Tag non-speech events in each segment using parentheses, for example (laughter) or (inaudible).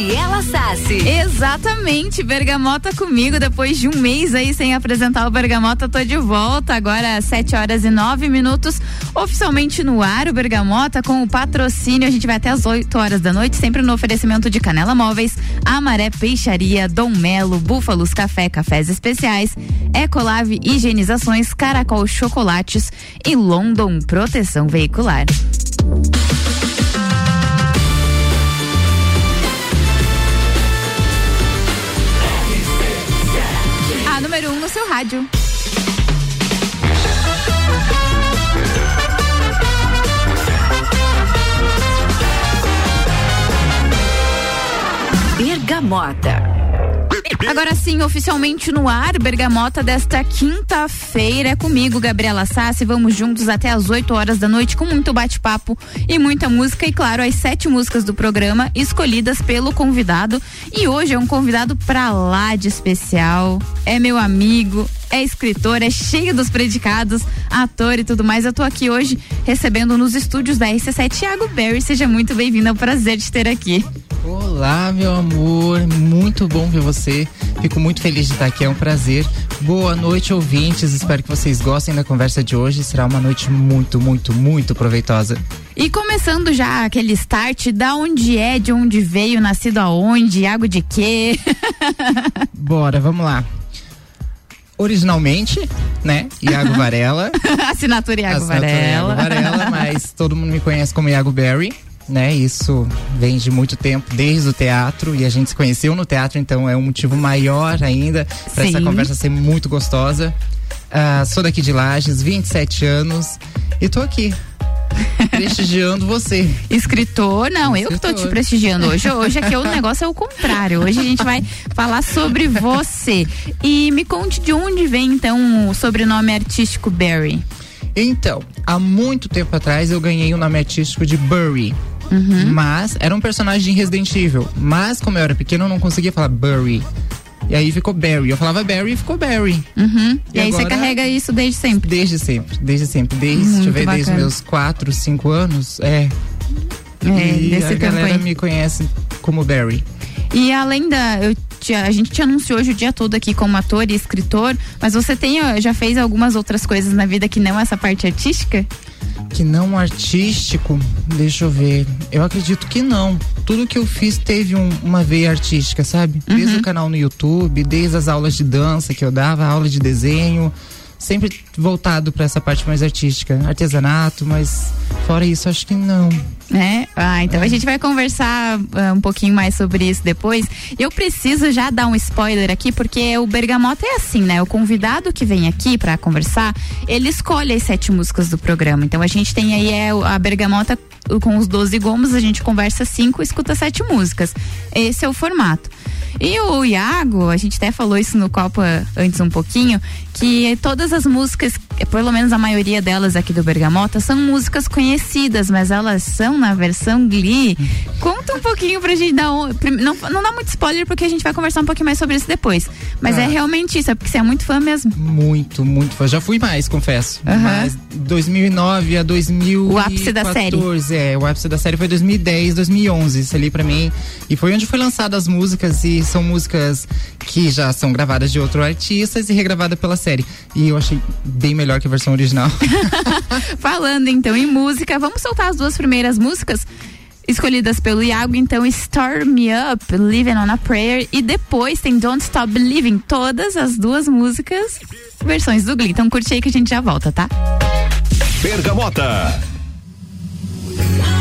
Gabriela Sassi. Exatamente, Bergamota comigo. Depois de um mês aí sem apresentar o Bergamota, tô de volta. Agora às 7 horas e 9 minutos. Oficialmente no ar, o Bergamota com o patrocínio. A gente vai até às 8 horas da noite, sempre no oferecimento de Canela Móveis, Amaré Peixaria, Dom Melo, Búfalos Café, Cafés Especiais, Ecolave Higienizações, Caracol Chocolates e London Proteção Veicular. Rádio. Bergamota. Agora sim, oficialmente no ar, Bergamota desta quinta-feira. É comigo, Gabriela Sassi. Vamos juntos até as 8 horas da noite com muito bate-papo e muita música. E claro, as sete músicas do programa escolhidas pelo convidado. E hoje é um convidado pra lá de especial. É meu amigo, é escritor, é cheio dos predicados, ator e tudo mais. Eu tô aqui hoje recebendo nos estúdios da RC7 Thiago Berry. Seja muito bem-vindo, é um prazer te ter aqui. Olá, meu amor, muito bom ver você. Fico muito feliz de estar aqui, é um prazer. Boa noite, ouvintes. Espero que vocês gostem da conversa de hoje. Será uma noite muito, muito, muito proveitosa. E começando já aquele start, da onde é, de onde veio, nascido aonde, água de quê? (laughs) Bora, vamos lá originalmente, né? Iago Varela. (laughs) Assinatura Iago Assinatura Varela. Iago Varela, mas todo mundo me conhece como Iago Berry. Né, isso vem de muito tempo, desde o teatro, e a gente se conheceu no teatro, então é um motivo maior ainda para essa conversa ser muito gostosa. Uh, sou daqui de Lages, 27 anos, e tô aqui (laughs) prestigiando você. Escritor, não, Escritor. eu que tô te prestigiando hoje. Hoje aqui o (laughs) negócio é o contrário. Hoje a gente vai falar sobre você. E me conte de onde vem então o sobrenome artístico Barry. Então, há muito tempo atrás eu ganhei o nome artístico de Burry. Uhum. Mas era um personagem de Resident Evil. Mas como eu era pequeno, eu não conseguia falar Burry. E aí ficou Barry. Eu falava Barry e ficou Barry. Uhum. E, e, aí agora, você carrega isso desde sempre? Desde sempre, desde sempre. Desde, Muito deixa eu ver, desde meus 4, 5 anos. É. É, e a galera aí. me conhece como Barry. E além da. Eu, a gente te anunciou hoje o dia todo aqui como ator e escritor, mas você tem, já fez algumas outras coisas na vida que não essa parte artística? Que não artístico? Deixa eu ver. Eu acredito que não. Tudo que eu fiz teve um, uma veia artística, sabe? Desde uhum. o canal no YouTube, desde as aulas de dança que eu dava, aula de desenho, sempre voltado para essa parte mais artística, artesanato, mas fora isso acho que não. É? Ah, então é. a gente vai conversar uh, um pouquinho mais sobre isso depois. Eu preciso já dar um spoiler aqui, porque o Bergamota é assim, né? O convidado que vem aqui para conversar, ele escolhe as sete músicas do programa. Então a gente tem aí é, a Bergamota com os 12 gomos, a gente conversa cinco, escuta sete músicas. Esse é o formato. E o Iago, a gente até falou isso no Copa antes um pouquinho, que todas as músicas, pelo menos a maioria delas aqui do Bergamota, são músicas conhecidas, mas elas são na versão Glee. Conta um pouquinho pra gente dar um, não, não dá muito spoiler porque a gente vai conversar um pouquinho mais sobre isso depois. Mas é ah. é realmente isso, é porque você é muito fã mesmo. Muito, muito fã. Já fui mais, confesso. Uhum. Mas 2009 a 2014. O ápice da série. É, o ápice da série foi 2010, 2011. Isso ali pra mim. E foi onde foi lançadas as músicas e são músicas que já são gravadas de outros artistas e regravadas pela série. E eu achei bem melhor que a versão original. (laughs) Falando então em música, vamos soltar as duas primeiras músicas escolhidas pelo Iago, então Storm Me Up, Living on a Prayer e depois tem Don't Stop Believing, todas as duas músicas versões do Glee. Então curte aí que a gente já volta, tá? Bergamota. Bergamota.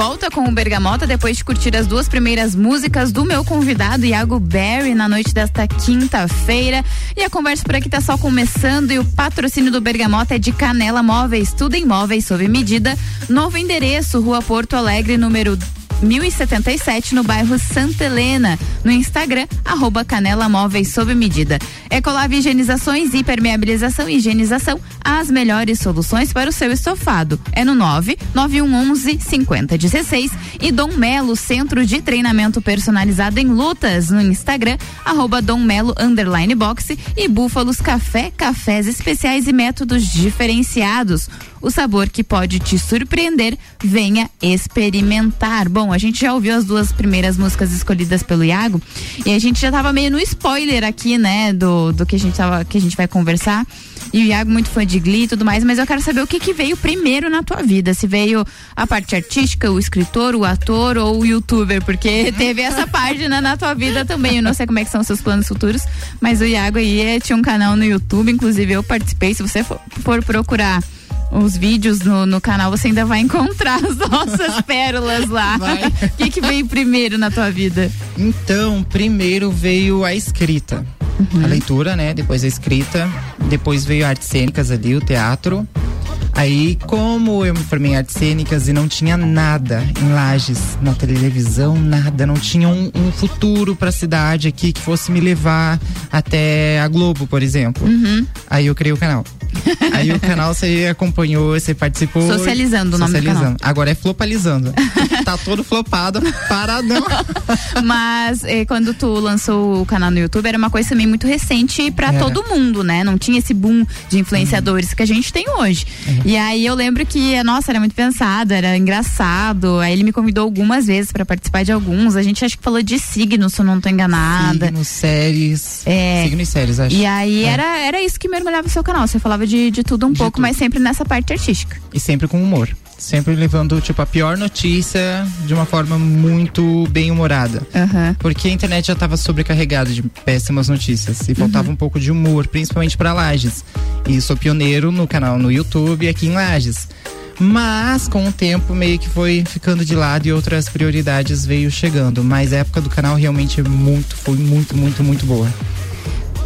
Volta com o Bergamota depois de curtir as duas primeiras músicas do meu convidado Iago Berry na noite desta quinta-feira. E a conversa por aqui tá só começando e o patrocínio do Bergamota é de Canela Móveis, tudo em móveis sob medida. Novo endereço, Rua Porto Alegre, número 1077 no bairro Santa Helena. No Instagram, arroba Canela Móveis sob medida. Ecolave Higienizações, Hipermeabilização e Higienização, as melhores soluções para o seu estofado. É no 9 9111 5016 e Dom Melo, Centro de Treinamento Personalizado em Lutas, no Instagram, arroba Dom Melo Underline Boxe e Búfalos Café, cafés especiais e métodos diferenciados. O sabor que pode te surpreender, venha experimentar. Bom, a gente já ouviu as duas primeiras músicas escolhidas pelo Iago e a gente já tava meio no spoiler aqui, né, do, do que a gente tava, que a gente vai conversar. E o Iago muito fã de Glee e tudo mais, mas eu quero saber o que que veio primeiro na tua vida. Se veio a parte artística, o escritor, o ator ou o youtuber, porque (laughs) teve essa página na tua vida também. Eu não sei como é que são os seus planos futuros, mas o Iago aí é, tinha um canal no YouTube, inclusive eu participei. Se você for, for procurar os vídeos no, no canal, você ainda vai encontrar as nossas (laughs) pérolas lá. O que, que veio primeiro na tua vida? Então, primeiro veio a escrita. A leitura, né? Depois a escrita. Depois veio artes cênicas ali, o teatro. Aí, como eu me formei em artes cênicas e não tinha nada em Lages, na televisão, nada, não tinha um, um futuro pra cidade aqui que fosse me levar até a Globo, por exemplo. Aí eu criei o canal. (laughs) Aí o canal você acompanhou, você participou. Socializando o nome do Socializando. Agora é flopalizando. (laughs) tá todo flopado, paradão. (laughs) Mas eh, quando tu lançou o canal no YouTube, era uma coisa também muito recente pra Era. todo mundo, né? Não tinha esse boom de influenciadores que a gente tem hoje. E aí eu lembro que, nossa, era muito pensado, era engraçado. Aí ele me convidou algumas vezes pra participar de alguns. A gente acho que falou de signos, se eu não tô enganada. Signos, séries. É. Signos e séries, acho. E aí É. era, era isso que mergulhava o seu canal. Você falava de, de tudo um De pouco, tudo. mas sempre nessa parte artística. E sempre com humor. Sempre levando, tipo, a pior notícia de uma forma muito bem humorada. Aham. Porque a internet já estava sobrecarregada de péssimas notícias e faltava um pouco de humor, principalmente para Lages. E sou pioneiro no canal no YouTube aqui em Lages. Mas com o tempo meio que foi ficando de lado e outras prioridades veio chegando. Mas a época do canal realmente é muito, foi muito, muito, muito boa.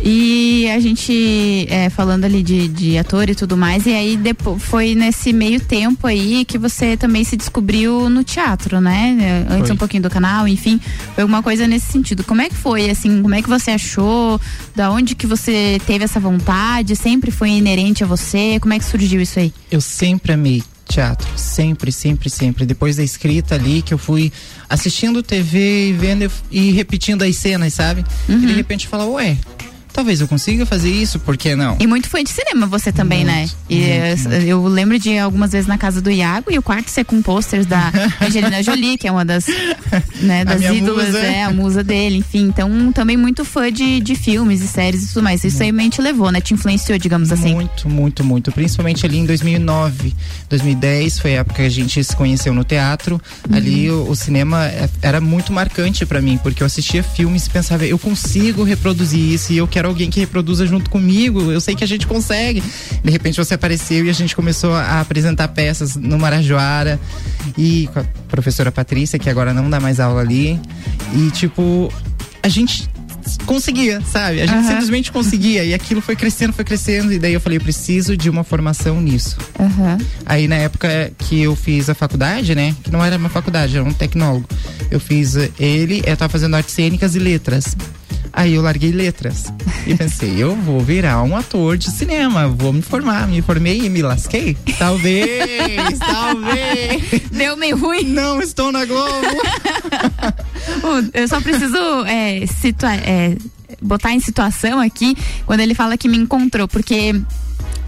E a gente é, falando ali de, de ator e tudo mais, e aí depois foi nesse meio tempo aí que você também se descobriu no teatro, né? Antes Foi. um pouquinho do canal, enfim, foi alguma coisa nesse sentido. Como é que foi, assim, como é que você achou? Da onde que você teve essa vontade? Sempre foi inerente a você? Como é que surgiu isso aí? Eu sempre amei teatro, sempre, sempre, sempre. Depois da escrita ali, que eu fui assistindo TV e vendo e repetindo as cenas, sabe? E de repente eu falava, ué, talvez eu consiga fazer isso, por que não? E muito fã de cinema você também, né? Muito, E muito, eh, eu lembro de algumas vezes na casa do Iago e o quarto ser com posters da (laughs) Angelina Jolie, que é uma das, né, das ídolas, musa. é, a musa dele, enfim. Então, também muito fã de, de filmes e séries e tudo mais. Isso aí te levou, né? Te influenciou, digamos assim. Muito, muito, muito. Principalmente ali em 2009, 2010 foi a época que a gente se conheceu no teatro. Uhum. Ali o, o cinema é- era muito marcante pra mim, porque eu assistia filmes e pensava, eu consigo reproduzir isso e eu quero alguém que reproduza junto comigo. Eu sei que a gente consegue. De repente você apareceu e a gente começou a apresentar peças no Marajoara e com a professora Patrícia, que agora não dá mais aula ali. E tipo, a gente conseguia, sabe? A gente Aham. simplesmente conseguia. E aquilo foi crescendo, foi crescendo. E daí eu falei, eu preciso de uma formação nisso. Aham. Aí na época que eu fiz a faculdade, né? Que não era uma faculdade, era um tecnólogo. Eu fiz eh, ele, eu tava fazendo artes cênicas e letras. Aí eu larguei letras. E pensei, eu vou virar um ator de cinema, vou me formar. Me formei e me lasquei? Talvez, (laughs) talvez. Deu meio ruim. Não estou na Globo. (laughs) Eu só preciso é, situa- é, botar em situação aqui quando ele fala que me encontrou, porque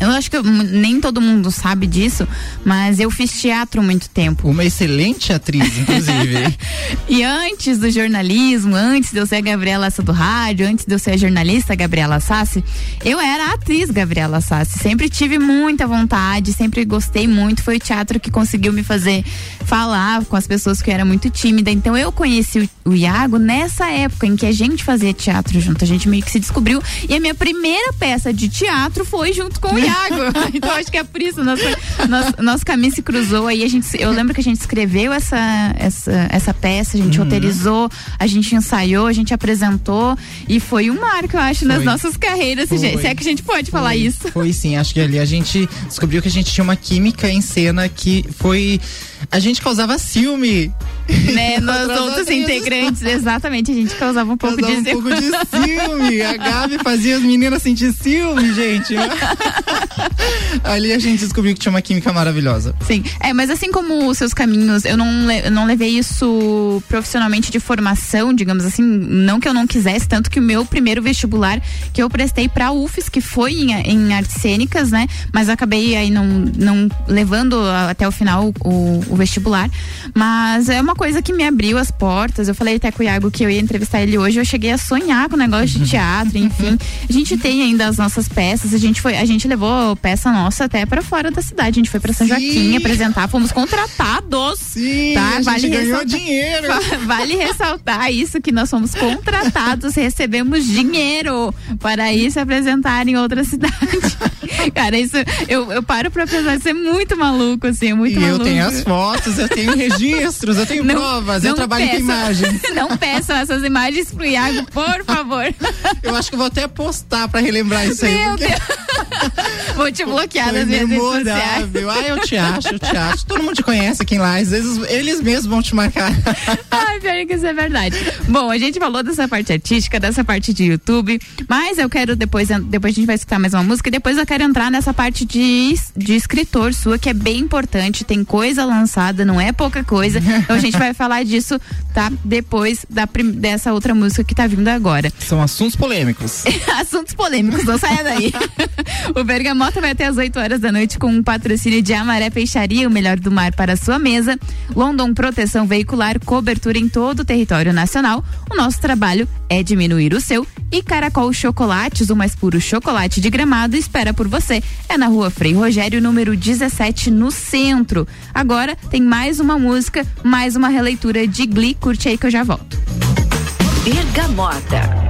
eu acho que eu- nem todo mundo sabe disso, mas eu fiz teatro muito tempo. Uma excelente atriz, inclusive. (laughs) E antes do jornalismo, antes de eu ser a Gabriela Sá do rádio, antes de eu ser a jornalista Gabriela Sassi, eu era a atriz Gabriela Sassi. Sempre tive muita vontade, sempre gostei muito. Foi o teatro que conseguiu me fazer falar com as pessoas que eu era muito tímida. Então eu conheci o, o Iago nessa época em que a gente fazia teatro junto. A gente meio que se descobriu. E a minha primeira peça de teatro foi junto com o Iago. então acho que é por isso nosso, nosso, nosso caminho se cruzou aí. A gente, eu lembro que a gente escreveu essa, essa, essa peça, a gente roteirizou, a gente ensaiou, a gente apresentou e foi um marco, eu acho, nas Foi. nossas carreiras. Se, Foi. se é que a gente pode falar Foi, isso. Foi sim, acho que ali a gente descobriu que a gente tinha uma química em cena que foi. A gente causava ciúme. Né, nos outros integrantes, exatamente, a gente causava um pouco Causava de um pouco de ciúme. A Gabi fazia as meninas sentir ciúme, gente. Ali a gente descobriu que tinha uma química maravilhosa. Sim, é, mas assim como os seus caminhos, eu não, eu não levei isso profissionalmente de formação, digamos assim, não que eu não quisesse, tanto que o meu primeiro vestibular que eu prestei pra UFES, que foi em, em artes cênicas, né, mas acabei aí não, não levando até o final o, o vestibular, mas é uma coisa que me abriu as portas, eu falei até com o Iago que eu ia entrevistar ele hoje, eu cheguei a sonhar com o negócio de teatro, (laughs) enfim, a gente tem ainda as nossas peças, a gente foi, a gente levou peça nossa até pra fora da cidade, a gente foi pra São Sim. Joaquim apresentar, fomos contratados. Sim, Tá, a gente vale ganhou dinheiro. (laughs) Vale ressaltar isso que nós fomos contratados, recebemos dinheiro para ir se apresentar em outra cidade. (laughs) Cara, isso eu, eu paro pra pensar, isso é muito maluco, assim, é muito e maluco. eu tenho as fotos, eu tenho registros, eu tenho Não- provas, eu não trabalho com imagens. (laughs) Não peçam essas imagens pro Iago, por favor. Eu acho que eu vou até postar pra relembrar isso aí. Meu porque Deus. Vou te bloquear foi nas minhas redes sociais. memorável. Ah, eu te acho, eu te acho. Todo mundo te conhece aqui lá, às vezes eles mesmos vão te marcar. (laughs) Ai, pior que isso é verdade. Bom, a gente falou dessa parte artística, dessa parte de YouTube, mas eu quero depois, depois a gente vai escutar mais uma música e depois eu quero entrar nessa parte de, de escritor sua, que é bem importante, tem coisa lançada, não é pouca coisa. Então a gente vai falar disso, tá? Depois da, dessa outra música que tá vindo agora. São assuntos polêmicos. (laughs) Assuntos polêmicos, não saia daí. (laughs) o Bergamota vai até às 8 horas da noite com um patrocínio de Amaré Peixaria, o melhor do mar para sua mesa. London Proteção Veicular, cobertura em todo o território nacional. O nosso trabalho é diminuir o seu. E Caracol Chocolates, o mais puro chocolate de gramado, espera por você. É na rua Frei Rogério, número 17, no centro. Agora tem mais uma música, mais uma releitura de Glee. Curte aí que eu já volto. Bergamota.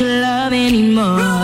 love anymore.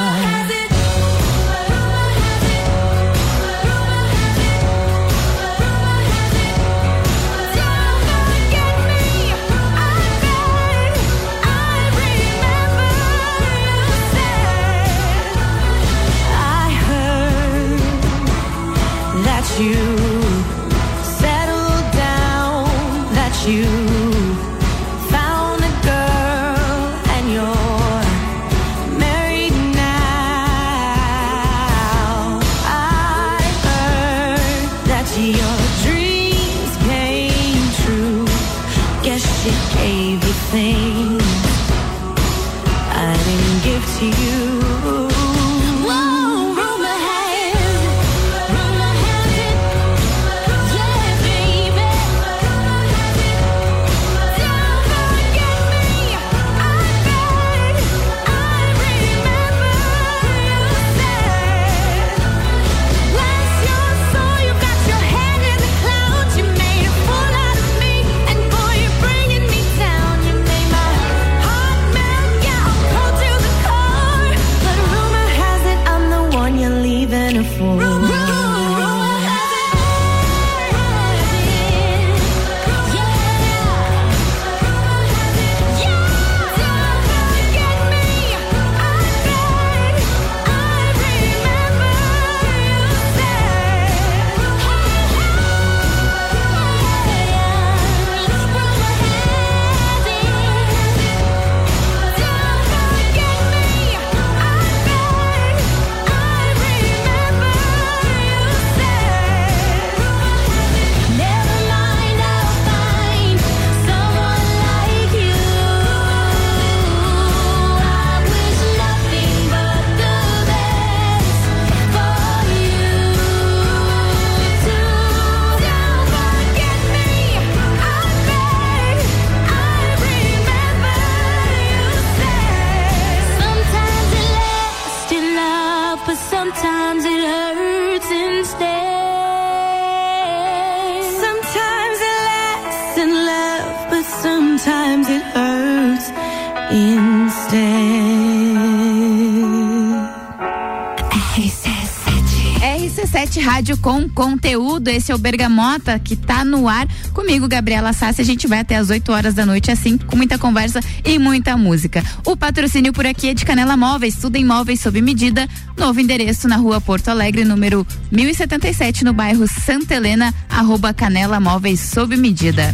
RC7 Rádio com conteúdo, esse é o Bergamota que tá no ar comigo, Gabriela Sassi. A gente vai até as 8 horas da noite, assim, com muita conversa e muita música. O patrocínio por aqui é de Canela Móveis, tudo em móveis sob medida. Novo endereço na rua Porto Alegre, número 1077, no bairro Santa Helena, arroba Canela Móveis sob medida.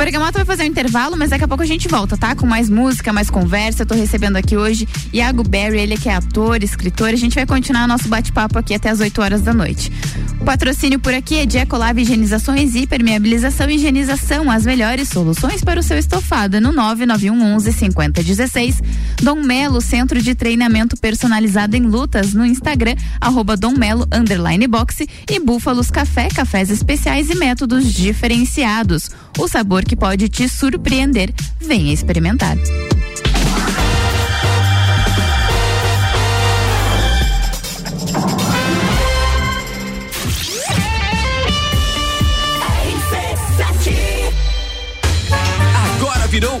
Bergamota vai fazer um intervalo, mas daqui a pouco a gente volta, tá? Com mais música, mais conversa. Eu tô recebendo aqui hoje Iago Berry, ele que é ator, escritor. A gente vai continuar nosso bate-papo aqui até as 8 horas da noite. O patrocínio por aqui é de Ecolab Higienizações e Permeabilização e Higienização, as melhores soluções para o seu estofado no 99111 5016. Dom Melo, Centro de Treinamento Personalizado em Lutas, no Instagram, arroba Dom Melo, underline boxe e Búfalos Café, cafés especiais e métodos diferenciados. O sabor que pode te surpreender. Venha experimentar. Agora virou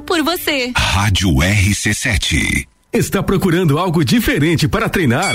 por você. Rádio RC7. Está procurando algo diferente para treinar?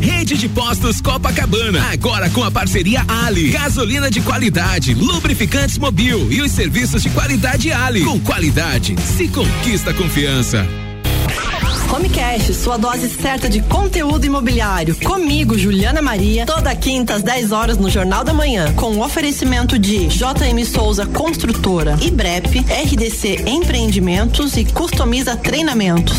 Rede de Postos Copacabana, agora com a parceria Ali. Gasolina de qualidade, lubrificantes mobil e os serviços de qualidade Ali. Com qualidade, se conquista confiança. Home Cash, sua dose certa de conteúdo imobiliário. Comigo, Juliana Maria, toda quinta às 10 horas no Jornal da Manhã, com o oferecimento de JM Souza Construtora, IBREP, RDC Empreendimentos e Customiza Treinamentos.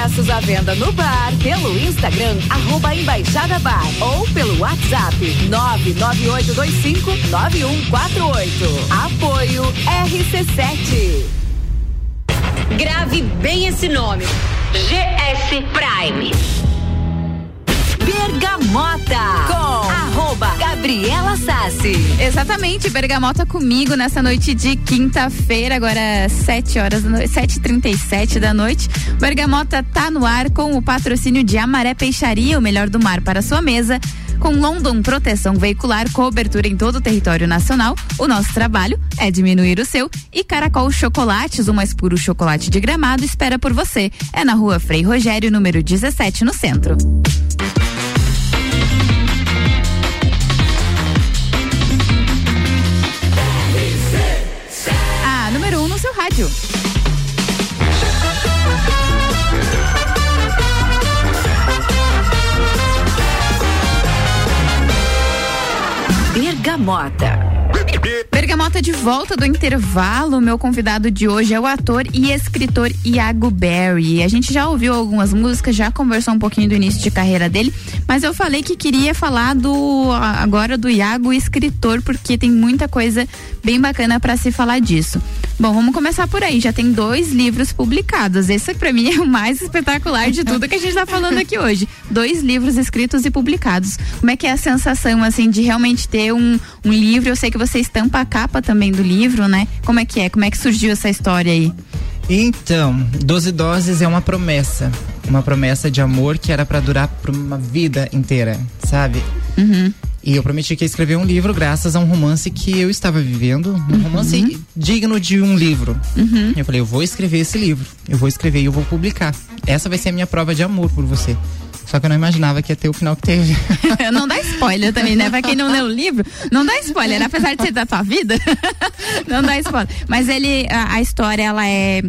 Ingressos à venda no bar, pelo Instagram, arroba Embaixada Bar, ou pelo WhatsApp 998259148. Apoio RC7. Grave bem esse nome. GS Prime. Bergamota com arroba Gabriela Sassi. Exatamente, Bergamota comigo nessa noite de quinta-feira, agora 7 horas da noite, 7h37 da noite. Bergamota tá no ar com o patrocínio de Amaré Peixaria, o melhor do mar para sua mesa. Com London Proteção Veicular, cobertura em todo o território nacional, o nosso trabalho é diminuir o seu. E Caracol Chocolates, o mais puro chocolate de gramado, espera por você. É na rua Frei Rogério, número 17, no centro. Rádio. Bergamota. Bergamota de volta do intervalo. Meu convidado de hoje é o ator e escritor Iago Berry. A gente já ouviu algumas músicas, já conversou um pouquinho do início de carreira dele, mas eu falei que queria falar do agora do Iago escritor, porque tem muita coisa bem bacana para se falar disso. Bom, vamos começar por aí. Já tem dois livros publicados. Esse para mim (laughs) é o mais espetacular de tudo que a gente tá falando aqui hoje. Dois livros escritos e publicados. Como é que é a sensação assim de realmente ter um, um livro? Eu sei que você estampa a capa também do livro, né? Como é que é? Como é que surgiu essa história aí? Então, 12 doses é uma promessa. Uma promessa de amor que era pra durar por uma vida inteira, sabe? Uhum. E eu prometi que ia escrever um livro graças a um romance que eu estava vivendo, um romance digno de um livro. Uhum. Eu falei, eu vou escrever esse livro, eu vou escrever e eu vou publicar. Essa vai ser a minha prova de amor por você. Só que eu não imaginava que ia ter o final que teve. (laughs) não dá spoiler também, né? Pra quem não leu o livro, não dá spoiler. Apesar de ser da tua vida, (laughs) não dá spoiler. Mas ele, a, a história, ela é.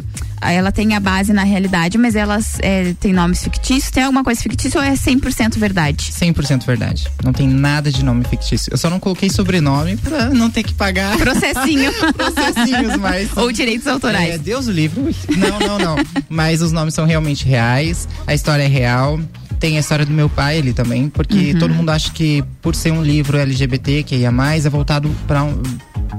Ela tem a base na realidade, mas elas é, tem nomes fictícios. Tem alguma coisa fictícia ou é 100% verdade? 100% verdade. Não tem nada de nome fictício. Eu só não coloquei sobrenome pra não ter que pagar. Processinho. (laughs) Processinhos, mas. Ou direitos autorais. É, Deus o livre. Ui. Não, não, não. mas os nomes são realmente reais. A história é real. Tem a história do meu pai ali também, porque Uhum. todo mundo acha que por ser um livro LGBT, que ia mais, é voltado para um,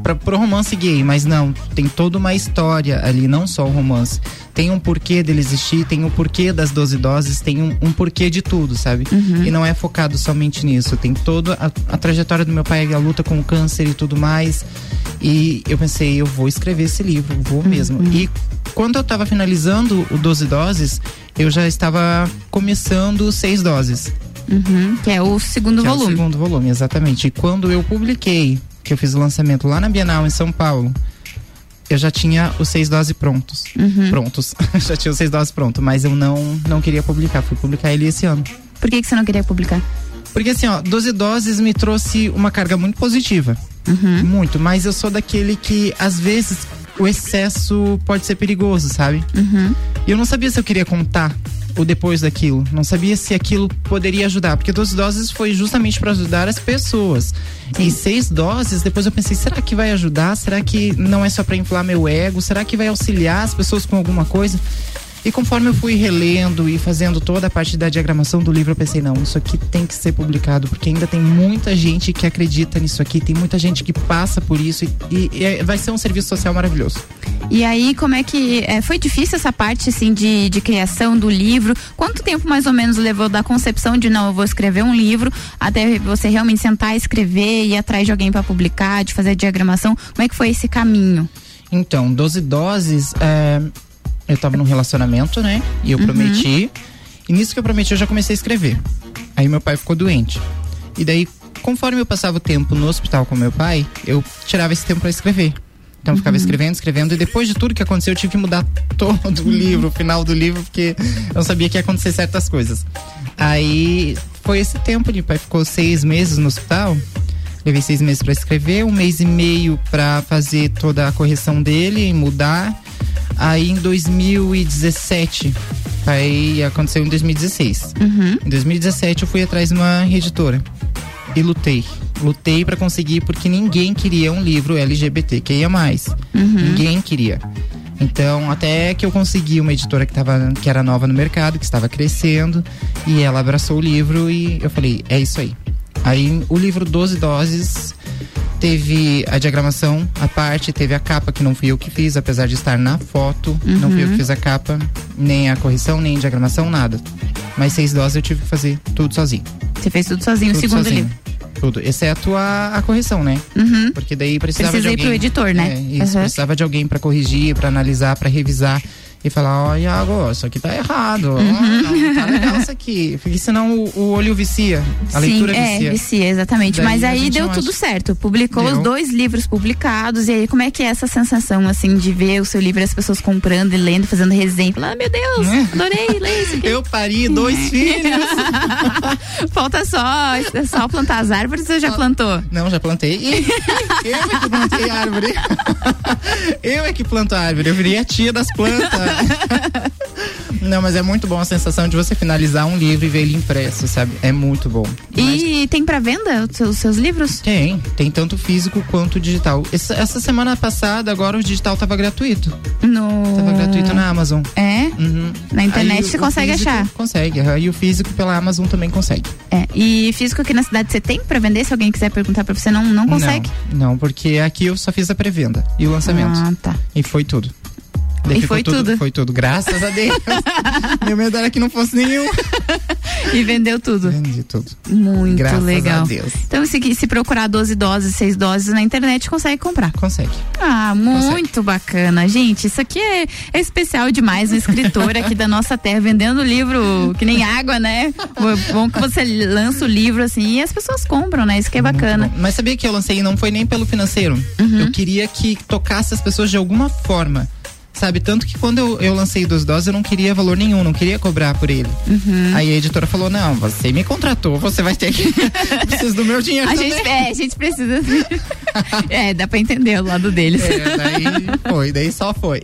pra, pro romance gay, mas não, tem toda uma história ali, não só o romance. Tem um porquê dele existir, tem um porquê das 12 doses, tem um, um porquê de tudo, sabe? Uhum. E não é focado somente nisso. Tem toda a, a trajetória do meu pai, a luta com o câncer e tudo mais. E eu pensei, eu vou escrever esse livro, vou mesmo. E quando eu tava finalizando o 12 doses, eu já estava começando seis doses. Uhum, que é o segundo que É o volume. segundo volume, exatamente. E quando eu publiquei, que eu fiz o lançamento lá na Bienal em São Paulo, eu já tinha os seis doses prontos. Uhum. Prontos. (laughs) já tinha os seis doses prontos, mas eu não, não queria publicar. Fui publicar ele esse ano. Por que, que você não queria publicar? Porque assim, ó, 12 doses me trouxe uma carga muito positiva. Uhum. Muito, mas eu sou daquele que às vezes o excesso pode ser perigoso, sabe? Uhum. E eu não sabia se eu queria contar o depois daquilo. Não sabia se aquilo poderia ajudar. Porque 12 doses foi justamente para ajudar as pessoas. E seis doses, depois eu pensei, será que vai ajudar? Será que não é só para inflar meu ego? Será que vai auxiliar as pessoas com alguma coisa? E conforme eu fui relendo e fazendo toda a parte da diagramação do livro, eu pensei, não, isso aqui tem que ser publicado, porque ainda tem muita gente que acredita nisso aqui, tem muita gente que passa por isso e, e- e vai ser um serviço social maravilhoso. E aí, como é que. é, foi difícil essa parte, assim, de, de criação do livro? Quanto tempo mais ou menos levou da concepção de não, eu vou escrever um livro, até você realmente sentar, escrever, ir atrás de alguém para publicar, de fazer a diagramação? Como é que foi esse caminho? Então, 12 doses, é, eu tava num relacionamento, né? E eu Uhum. prometi. E nisso que eu prometi, eu já comecei a escrever. Aí meu pai ficou doente. E daí, conforme eu passava o tempo no hospital com meu pai, eu tirava esse tempo para escrever. Então eu ficava escrevendo, escrevendo, e depois de tudo que aconteceu, eu tive que mudar (laughs) todo o livro, o final do livro, porque eu não sabia que ia acontecer certas coisas. Aí foi esse tempo, de pai ficou seis meses no hospital. Levei seis meses para escrever, um mês e meio para fazer toda a correção dele e mudar. Aí em 2017, aí aconteceu em 2016. Em 2017 eu fui atrás de uma editora e lutei. Lutei para conseguir porque ninguém queria um livro LGBT que ia mais. Ninguém queria. Então, até que eu consegui uma editora que, tava, que era nova no mercado, que estava crescendo, e ela abraçou o livro e eu falei, é isso aí. Aí o livro 12 doses teve a diagramação, a parte, teve a capa que não fui eu que fiz, apesar de estar na foto, não fui eu que fiz a capa, nem a correção, nem a diagramação, nada. Mas seis doses eu tive que fazer tudo sozinho. Você fez tudo sozinho, o Tudo segundo sozinho. livro. Tudo, exceto a, a correção, né? Uhum. Porque daí precisava Precisa de alguém. pro editor, né? É, isso, Uhum. precisava de alguém pra corrigir, pra analisar, pra revisar e falar, ó, Iago, isso aqui tá errado. Uhum. não tá legal isso aqui. Porque senão o, o olho vicia. A leitura Sim, é, vicia. vicia, exatamente. Daí Mas aí deu tudo acha. certo. Publicou Deu. os dois livros publicados. E aí, como é que é essa sensação, assim, de ver o seu livro e as pessoas comprando e lendo, fazendo resenha? Falando, ah, meu Deus, Né? adorei ler isso aqui. (laughs) Eu pari dois filhos. (laughs) Falta só, é só plantar as árvores ou já plantou? Não, já plantei. Eu é que plantei a árvore. (laughs) eu é que planto a árvore. Eu virei a tia das plantas. (laughs) Não, mas é muito bom a sensação de você finalizar um livro e ver ele impresso, sabe? É muito bom. E tem pra venda os seus, seus livros? Tem, tem tanto físico quanto digital. Essa, essa semana passada, agora o digital tava gratuito. No... Tava gratuito na Amazon. É? Uhum. Na internet Aí você o consegue achar. Consegue, e o físico pela Amazon também consegue. É. E físico aqui na cidade você tem pra vender? Se alguém quiser perguntar pra você, não, não consegue? Não, não, porque aqui eu só fiz a pré-venda e o lançamento. Ah, tá. E foi tudo. Daí E foi tudo? Foi tudo, graças a Deus. (laughs) Meu medo era que não fosse nenhum. E vendeu tudo. Vendi tudo. Muito Graças legal. a Deus. Então, se, se procurar 12 doses, 6 doses na internet, consegue comprar. Consegue. Ah, muito bacana. Gente, isso aqui é, é especial demais. Um escritor aqui da nossa terra vendendo livro que nem água, né? Bom que você lança o livro assim e as pessoas compram, né? Isso que é bacana. Bom, Mas sabia que eu lancei não foi nem pelo financeiro. Uhum. Eu queria que tocasse as pessoas de alguma forma. Sabe, tanto que quando eu, eu lancei dos doses, eu não queria valor nenhum, não queria cobrar por ele. Uhum. Aí a editora falou: Não, você me contratou, você vai ter que. (laughs) Preciso do meu dinheiro A também. gente, é, a gente precisa. (laughs) é, dá pra entender o lado (laughs) deles. É, daí foi, daí só foi.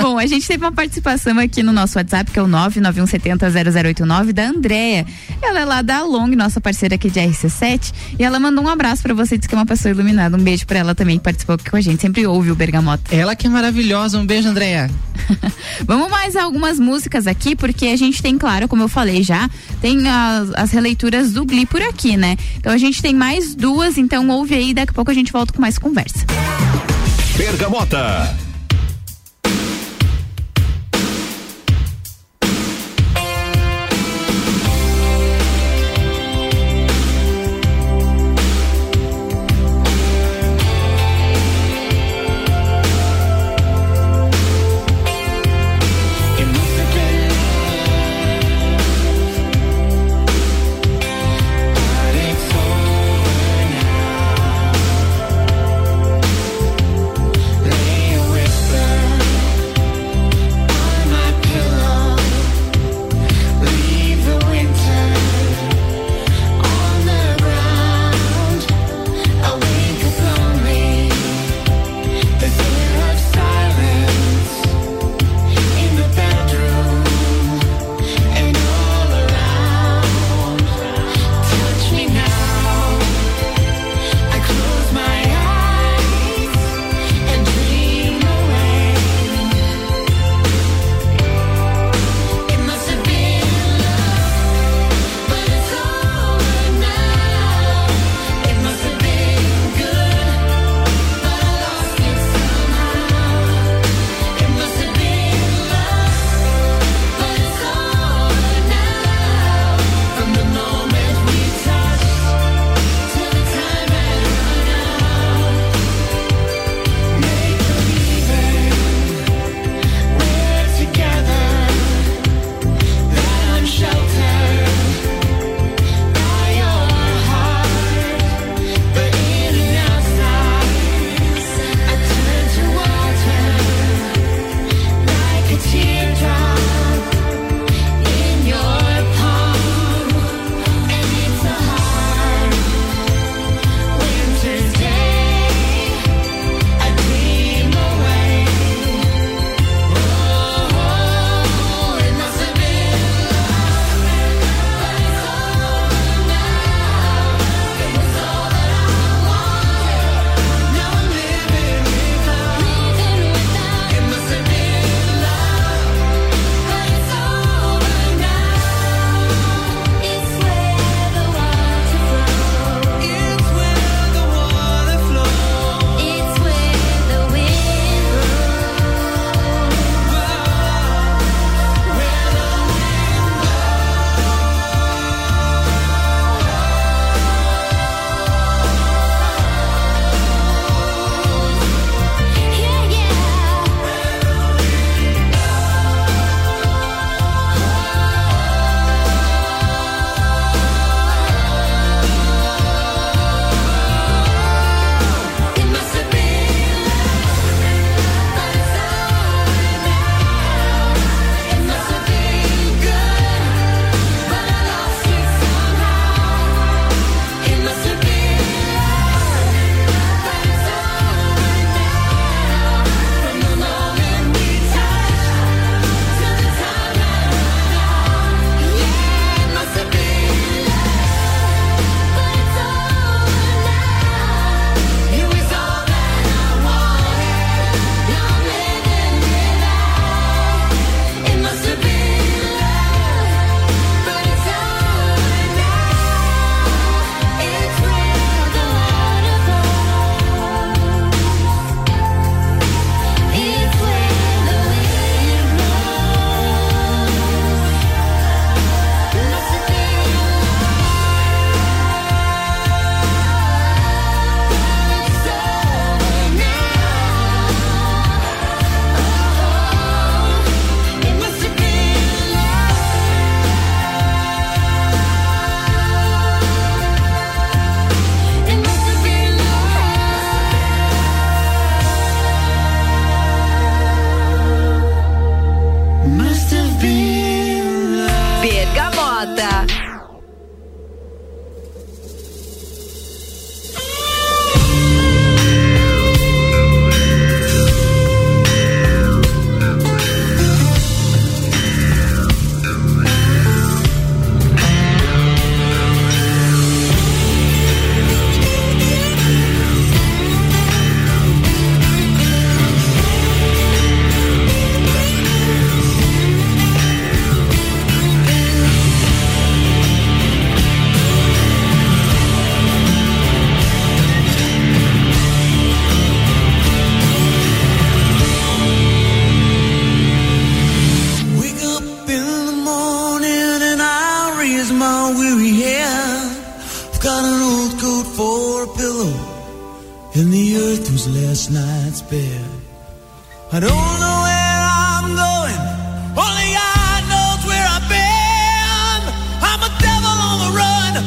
Bom, a gente teve uma participação aqui no nosso WhatsApp, que é o 991700089, da Andréia. Ela é lá da Long, nossa parceira aqui de RC7, e ela mandou um abraço pra você, disse que é uma pessoa iluminada. Um beijo pra ela também, que participou aqui com a gente, sempre ouve o Bergamota. Ela que é maravilhosa, um beijo, Andréia. (laughs) Vamos mais a algumas músicas aqui, porque a gente tem, claro, como eu falei já, tem as, as releituras do Glee por aqui, né? Então a gente tem mais duas, então ouve aí, daqui a pouco a gente volta com mais conversa. Bergamota.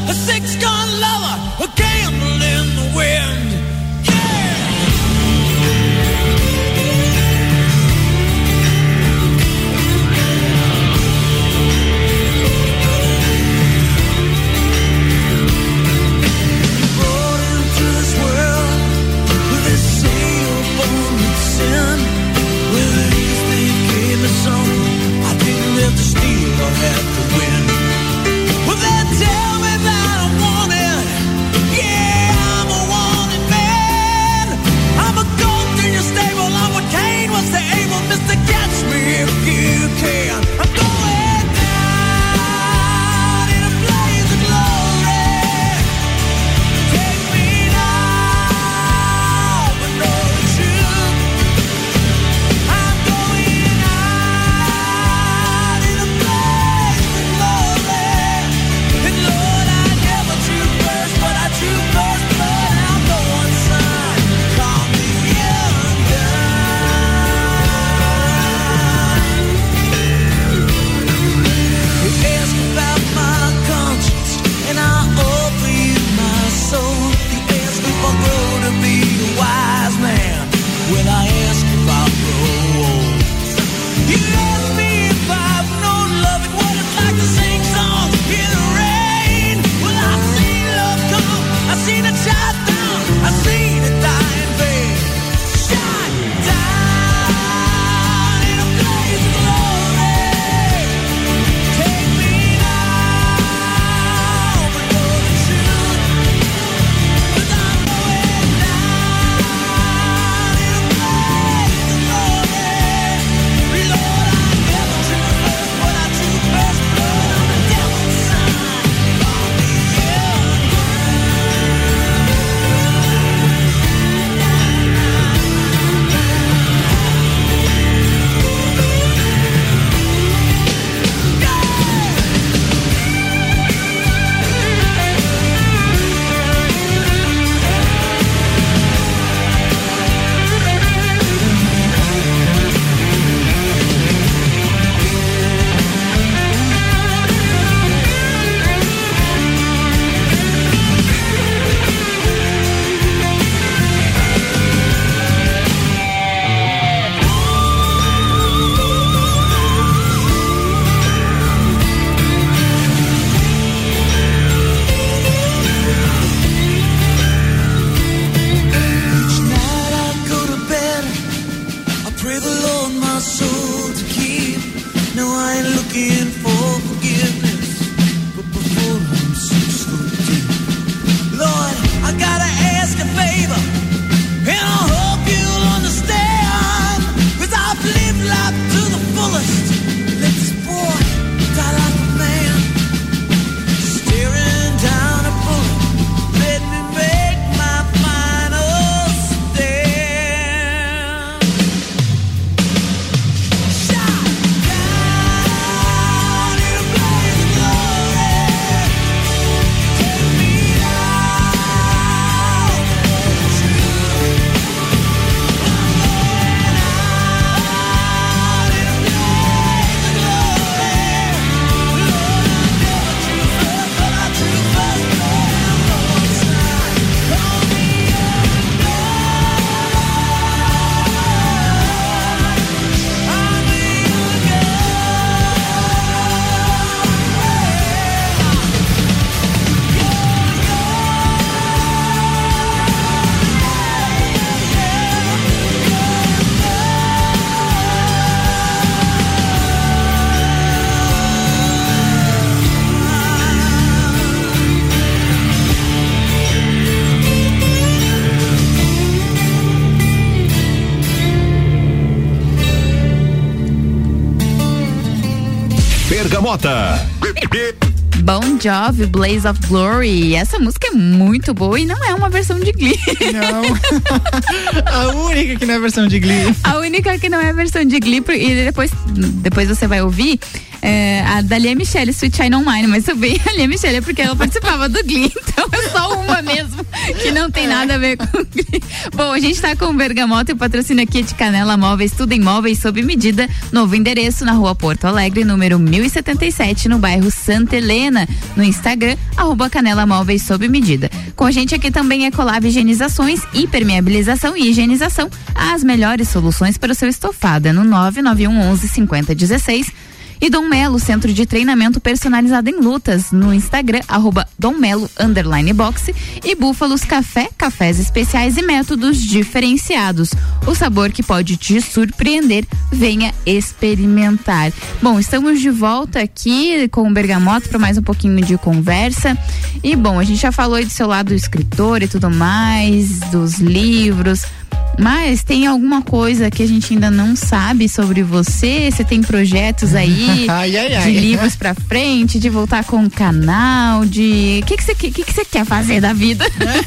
a six gun Mota. Bon Jovi, Blaze of Glory. Essa música é muito boa e não é uma versão de Glee. Não. (laughs) a única que não é versão de Glee. A única que não é versão de Glee. E depois, depois você vai ouvir é, a da Lia Michelle, Sweet Shine Online. Mas eu bem a Lia Michelle porque ela participava do Glee. (laughs) Então é só uma mesmo. (laughs) que não tem nada a ver com. Bom, a gente tá com o Bergamota e o patrocínio aqui é de Canela Móveis, tudo em móveis sob medida, novo endereço na rua Porto Alegre, número 1077, no bairro Santa Helena, no Instagram, arroba Canela Móveis sob medida. Com a gente aqui também é Colab Higienizações, Hipermeabilização e Higienização, as melhores soluções para o seu estofado, é no 991 11 5016 e Dom Melo, centro de treinamento personalizado em lutas, no Instagram, arroba Dom Melo, underline boxe, e Búfalos Café, cafés especiais e métodos diferenciados. O sabor que pode te surpreender, venha experimentar. Bom, estamos de volta aqui com o Bergamoto para mais um pouquinho de conversa. E bom, a gente já falou aí do seu lado escritor e tudo mais, dos livros. Mas tem alguma coisa que a gente ainda não sabe sobre você? Você tem projetos aí (laughs) Ai, ai, ai. de livros pra frente, de voltar com o canal, de. O que que você que, que que você quer fazer da vida?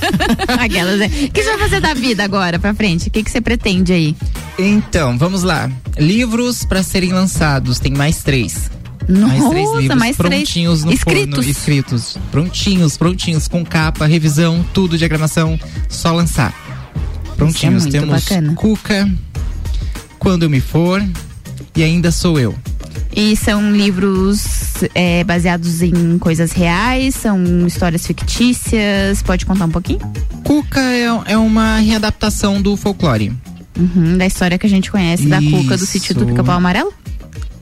(laughs) Aquelas, né? O que você vai fazer da vida agora pra frente? O que que você pretende aí? Então, vamos lá. Livros pra serem lançados, tem mais três. mais três Nossa, livros mais três. prontinhos no Escritos. forno, escritos. Prontinhos, prontinhos, com capa, revisão, tudo, diagramação, só lançar. Prontinhos. muito Temos bacana. Cuca, Quando Eu Me For e Ainda Sou Eu. E são livros é, baseados em coisas reais, são histórias fictícias. Pode contar um pouquinho? Cuca é, é uma readaptação do folclore. Uhum, da história que a gente conhece da Cuca do sítio do Isso. Pica-Pau Amarelo?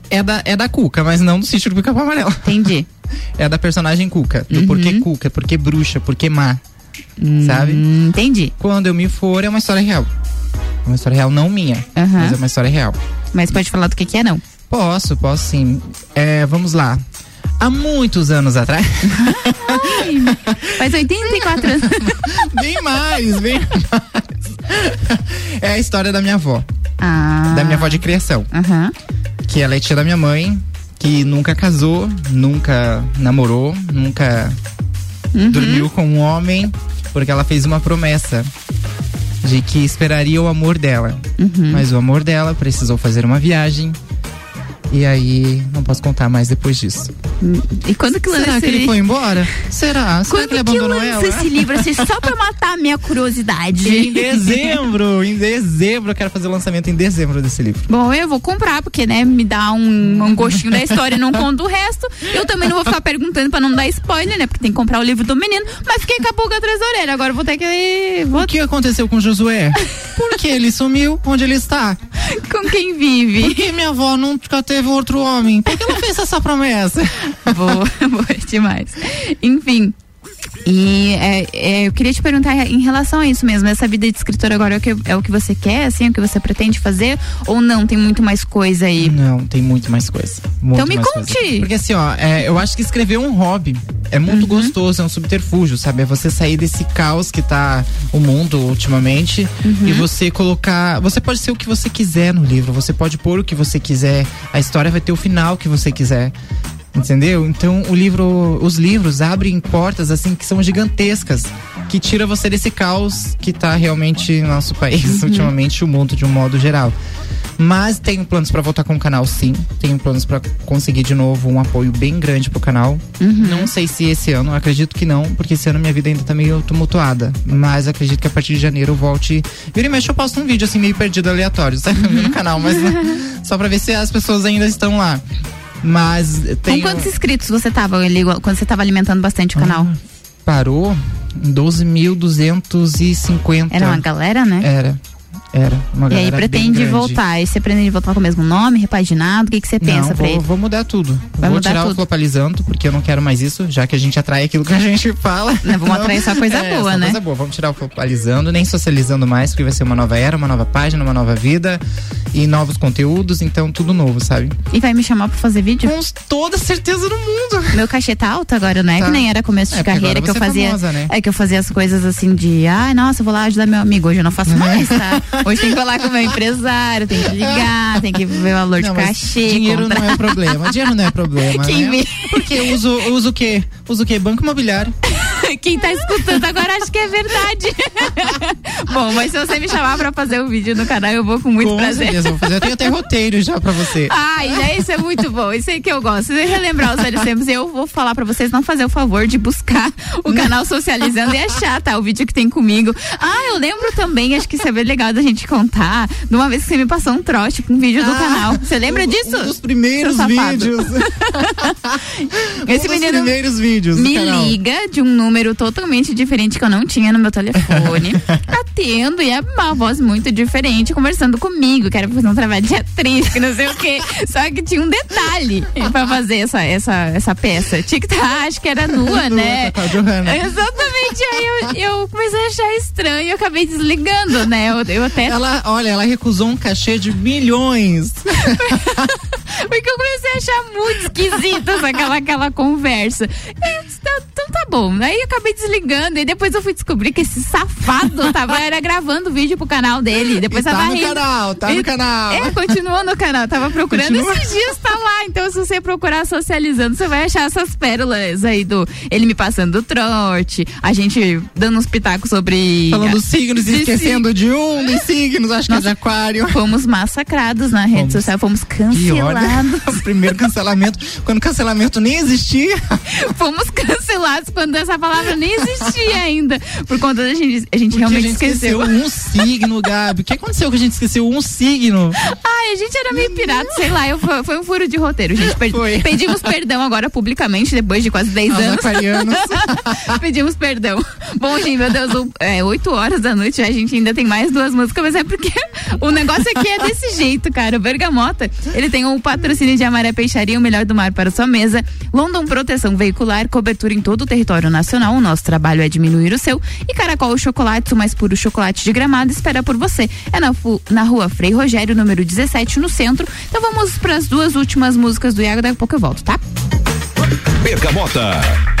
É da, é da Cuca, mas não do sítio do Pica-Pau Amarelo. Entendi. (laughs) É da personagem Cuca. Do Uhum. porquê Cuca, porquê bruxa, porquê má. Sabe? Hum, entendi. Quando eu me for, é uma história real. É uma história real não minha, Aham. mas é uma história real. Mas pode falar do que, que é, não. Posso, posso sim. É, vamos lá. Há muitos anos atrás. Faz 84 anos. bem mais, bem mais. É a história da minha avó. Ah. Da minha avó de criação. Aham. Que ela é tia da minha mãe, que nunca casou, nunca namorou, nunca Uhum. dormiu com um homem, porque ela fez uma promessa de que esperaria o amor dela. Uhum. Mas o amor dela precisou fazer uma viagem. E aí, não posso contar mais depois disso. E quando que lança Será que ele foi embora? Será? Será Quando que ele que abandonou lança ela? esse livro assim, só pra matar a minha curiosidade? Em dezembro, em dezembro, eu quero fazer o lançamento em dezembro desse livro. Bom, eu vou comprar, porque, né, me dá um, um gostinho da história e não conta o resto. Eu também não vou ficar perguntando pra não dar spoiler, né? Porque tem que comprar o livro do menino. Mas fiquei com a pulga atrás da orelha. Agora vou ter que. Vou... O que aconteceu com Josué? Por que ele sumiu? Onde ele está? Quem vive? Por que minha avó nunca teve outro homem? Por que ela fez essa promessa? (laughs) Boa, boa demais. Enfim. E é, é, eu queria te perguntar em relação a isso mesmo, essa vida de escritor agora é o que, é o que você quer, assim, é o que você pretende fazer? Ou não, tem muito mais coisa aí? Não, tem muito mais coisa. muito Então me conte! coisa. Porque assim, ó, é, eu acho que escrever é um hobby. É muito Uhum. gostoso, é um subterfúgio, sabe? É você sair desse caos que tá o mundo ultimamente Uhum. e você colocar. Você pode ser o que você quiser no livro, você pode pôr o que você quiser. A história vai ter o final que você quiser. Entendeu? Então o livro, os livros abrem portas assim que são gigantescas, que tira você desse caos que tá realmente no nosso país Uhum. ultimamente, o mundo de um modo geral. Mas tenho planos pra voltar com o canal, sim. Tenho planos pra conseguir de novo um apoio bem grande pro canal. Uhum. Não sei se esse ano, acredito que não, porque esse ano minha vida ainda tá meio tumultuada. Mas acredito que a partir de janeiro eu volte. Vira e mexe, eu posto um vídeo assim meio perdido aleatório, sabe? No canal, mas (laughs) só pra ver se as pessoas ainda estão lá. Mas Com tem. quantos inscritos você tava ali, quando você tava alimentando bastante o canal? Parou em 12.250. Era uma galera, né? Era. Era. Uma e aí pretende voltar. E você pretende voltar com o mesmo nome, repaginado? O que, que você pensa não, pra vou, ele? vou mudar tudo. Vai vou mudar tirar o tudo. globalizando, porque eu não quero mais isso, já que a gente atrai aquilo que a gente fala. Não, vamos atrair só coisa É, boa, só né? Coisa boa. Vamos tirar o globalizando, nem socializando mais, porque vai ser uma nova era, uma nova página, uma nova vida e novos conteúdos, então tudo novo, sabe? E vai me chamar pra fazer vídeo? Com toda certeza do mundo. Meu cachê tá alto agora, não é Tá. que nem era começo de É, carreira que eu é fazia. famosa, né? É que eu fazia as coisas assim de, ai, nossa, eu vou lá ajudar meu amigo. Hoje eu não faço (laughs) mais, tá? Hoje tem que falar com o meu empresário, tem que ligar, tem que ver o valor Não, de cachê. dinheiro comprar. não é o problema. Dinheiro não é problema. (laughs) Quem né? vê? Porque eu uso, uso o quê? Uso o quê? Banco imobiliário. Quem tá escutando agora acha que é verdade. (laughs) Bom, mas se você me chamar pra fazer um vídeo no canal, eu vou com muito Com prazer. certeza, vou fazer. Eu tenho até roteiro já pra você. Ai, né? Isso é muito bom. Isso aí que eu gosto. Se relembrar os velhos tempos, eu vou falar pra vocês não fazer o favor de buscar o canal Socializando e achar, tá? O vídeo que tem comigo. Ah, eu lembro também, acho que isso é bem legal da gente contar, de uma vez que você me passou um trote com um vídeo do Ah, canal. Você lembra um- disso? Um dos primeiros vídeos. (laughs) Esse um dos menino primeiros vídeos do me canal. liga de um número totalmente diferente que eu não tinha no meu telefone. (laughs) atendo e é uma voz muito diferente conversando comigo, que era pra fazer um trabalho de atriz, que não sei o quê. (laughs) Só que tinha um detalhe pra fazer essa, essa, essa peça. Tinha que estar, acho que era nua, né? Johanna. Exatamente. Aí eu, eu comecei a achar estranho e acabei desligando, né? Eu, eu até. Ela, olha, ela recusou um cachê de milhões. (laughs) Porque eu comecei a achar muito esquisita aquela, aquela conversa. E eu disse, "Tá- então tá bom. Aí eu acabei desligando e depois eu fui descobrir que esse safado tava era gravando vídeo pro canal dele. Depois E tá tava no rindo. canal, tá no E- canal. É, continuou no canal. Tava procurando Continua. esses dias, tá lá. Então se você procurar socializando, você vai achar essas pérolas aí do ele me passando o trote, a gente dando uns pitacos sobre Falando dos signos e esquecendo de um dos signos, acho que é de aquário. Fomos massacrados na rede Fomos. social, fomos olha, cancelados. (laughs) o primeiro cancelamento, quando cancelamento nem existia. Fomos cancelados quando essa palavra nem existia ainda. Por conta da gente. A gente Porque realmente a gente esqueceu. esqueceu um signo, Gabi. O que aconteceu que a gente esqueceu um signo? Ai, a gente era meio pirata, sei lá. Eu, foi, um furo de roteiro, gente. Per- Foi. Pedimos perdão agora publicamente, depois de quase 10 Aos anos. aquarianos. (laughs) Pedimos perdão. Bom, gente, meu Deus, é 8 horas da noite, a gente ainda tem mais duas músicas, mas é porque o negócio aqui é desse jeito, cara. O Bergamota, ele tem o patrocínio de Amaré Peixaria, o melhor do mar para sua mesa. London Proteção Veicular, cobertura em todo o território nacional. O nosso trabalho é diminuir o seu. E Caracol Chocolates, o mais puro chocolate de gramado, espera por você. É na, na rua Frei Rogério, número 17, no centro. Então vamos para as duas últimas músicas do Iago, daqui a pouco eu volto, tá? Bergamota.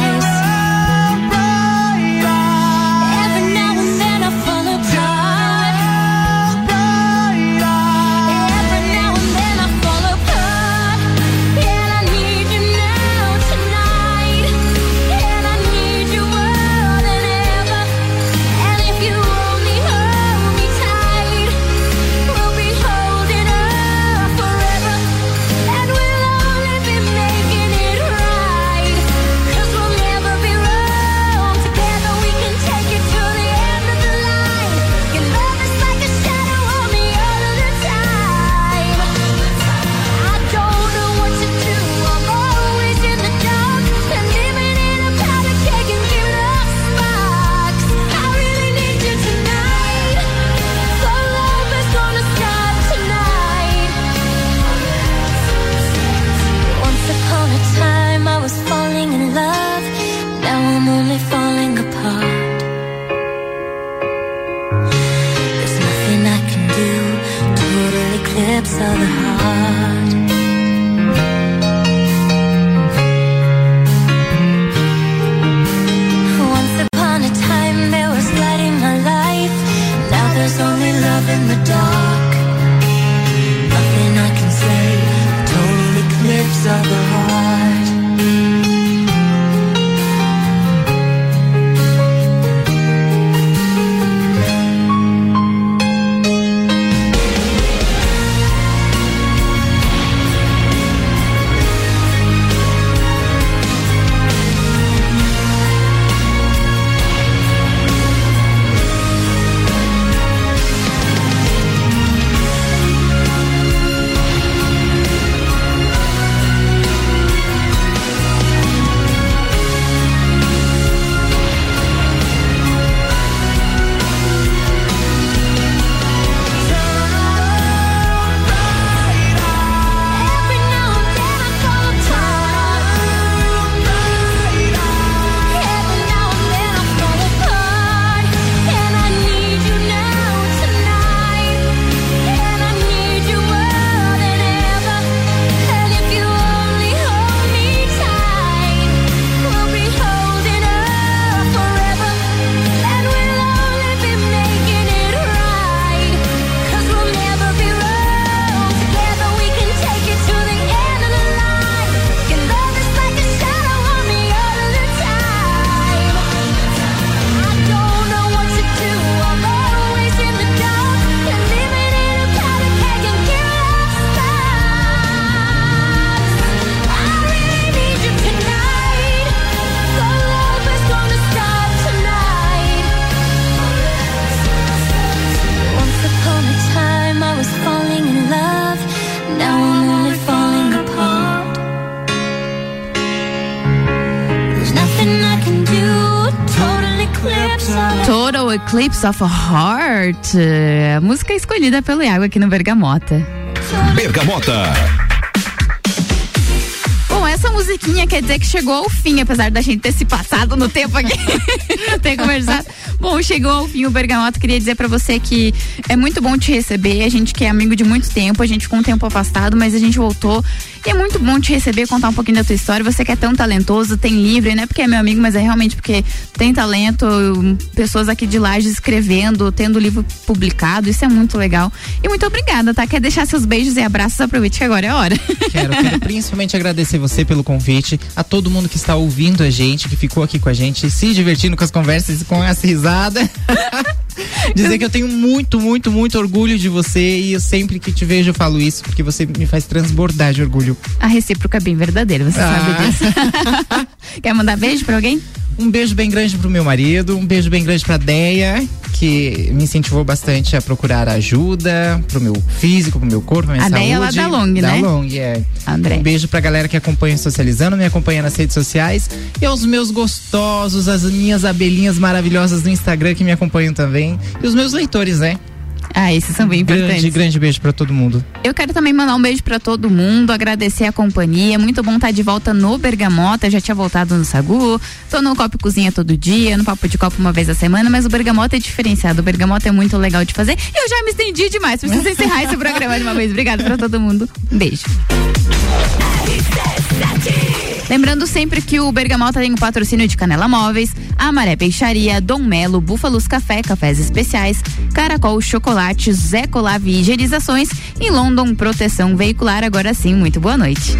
Eclipse of Heart. A música escolhida pelo Iago aqui no Bergamota. Bergamota. Bom, essa musiquinha quer dizer que chegou ao fim, apesar da gente ter se passado no tempo aqui, (laughs) ter conversado. Bom, chegou ao fim o Bergamota. Queria dizer pra você que é muito bom te receber. A gente que é amigo de muito tempo, a gente ficou um tempo afastado, mas a gente voltou. E é muito bom te receber, contar um pouquinho da tua história. Você que é tão talentoso, tem livro, não é porque é meu amigo, mas é realmente porque tem talento, pessoas aqui de Lages escrevendo, tendo livro publicado. Isso é muito legal. E muito obrigada, tá? Quer deixar seus beijos e abraços? Aproveite que agora é a hora. Quero, quero (laughs) principalmente agradecer você pelo convite, a todo mundo que está ouvindo a gente, que ficou aqui com a gente, se divertindo com as conversas e com essa risada. (laughs) (laughs) Dizer que eu tenho muito, muito, muito orgulho de você e eu sempre que te vejo eu falo isso, porque você me faz transbordar de orgulho. A recíproca é bem verdadeira, você Ah. sabe disso. (laughs) Quer mandar beijo pra alguém? Um beijo bem grande pro meu marido, um beijo bem grande pra Deia, que me incentivou bastante a procurar ajuda pro meu físico, pro meu corpo, pra minha A saúde. É lá da Long, da né? Long, é. André. Um beijo pra galera que acompanha Socializando, me acompanha nas redes sociais e aos meus gostosos, as minhas abelhinhas maravilhosas do Instagram que me acompanham também e os meus leitores, né? Ah, esses são bem Grande, importantes. grande beijo pra todo mundo. Eu quero também mandar um beijo pra todo mundo, agradecer a companhia. Muito bom estar de volta no Bergamota. Já tinha voltado no Sagu. Tô no Copo e Cozinha todo dia, no Papo de Copo uma vez a semana, mas o Bergamota é diferenciado. O Bergamota é muito legal de fazer. Eu já me estendi demais. Preciso encerrar esse programa de uma vez. Obrigada pra todo mundo. Um beijo. Lembrando sempre que o Bergamota tem o patrocínio de Canela Móveis, Amaré Peixaria, Dom Melo, Búfalos Café, Cafés Especiais, Caracol Chocolates, Zé Colave Higienizações e London Proteção Veicular. Agora sim, muito boa noite.